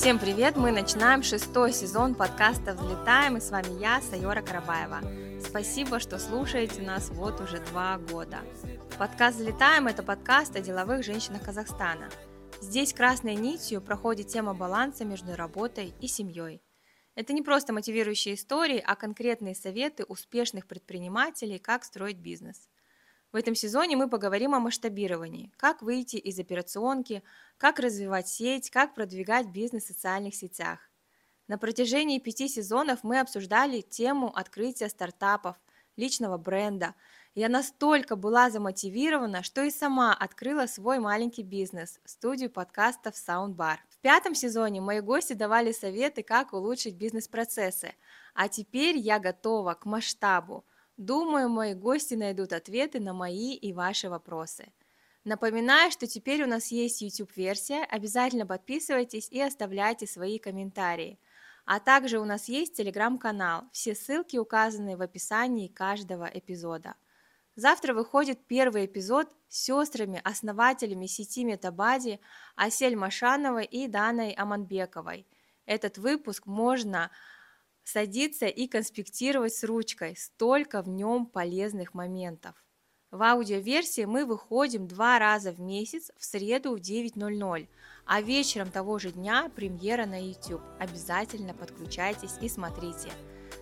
Всем привет! Мы начинаем шестой сезон подкаста «Взлетаем» и с вами я, Сайора Карабаева. Спасибо, что слушаете нас вот уже два года. Подкаст «Взлетаем» – это подкаст о деловых женщинах Казахстана. Здесь красной нитью проходит тема баланса между работой и семьей. Это не просто мотивирующие истории, а конкретные советы успешных предпринимателей, как строить бизнес – в этом сезоне мы поговорим о масштабировании, как выйти из операционки, как развивать сеть, как продвигать бизнес в социальных сетях. На протяжении пяти сезонов мы обсуждали тему открытия стартапов, личного бренда. Я настолько была замотивирована, что и сама открыла свой маленький бизнес – студию подкастов Soundbar. В пятом сезоне мои гости давали советы, как улучшить бизнес-процессы, а теперь я готова к масштабу – Думаю, мои гости найдут ответы на мои и ваши вопросы. Напоминаю, что теперь у нас есть YouTube-версия, обязательно подписывайтесь и оставляйте свои комментарии. А также у нас есть телеграм-канал, все ссылки указаны в описании каждого эпизода. Завтра выходит первый эпизод с сестрами, основателями сети Метабади Асель Машановой и Даной Аманбековой. Этот выпуск можно садиться и конспектировать с ручкой, столько в нем полезных моментов. В аудиоверсии мы выходим два раза в месяц в среду в 9.00, а вечером того же дня премьера на YouTube. Обязательно подключайтесь и смотрите.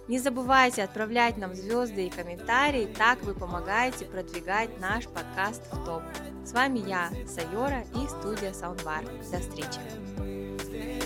Не забывайте отправлять нам звезды и комментарии, так вы помогаете продвигать наш подкаст в топ. С вами я, Сайора и студия Soundbar. До встречи!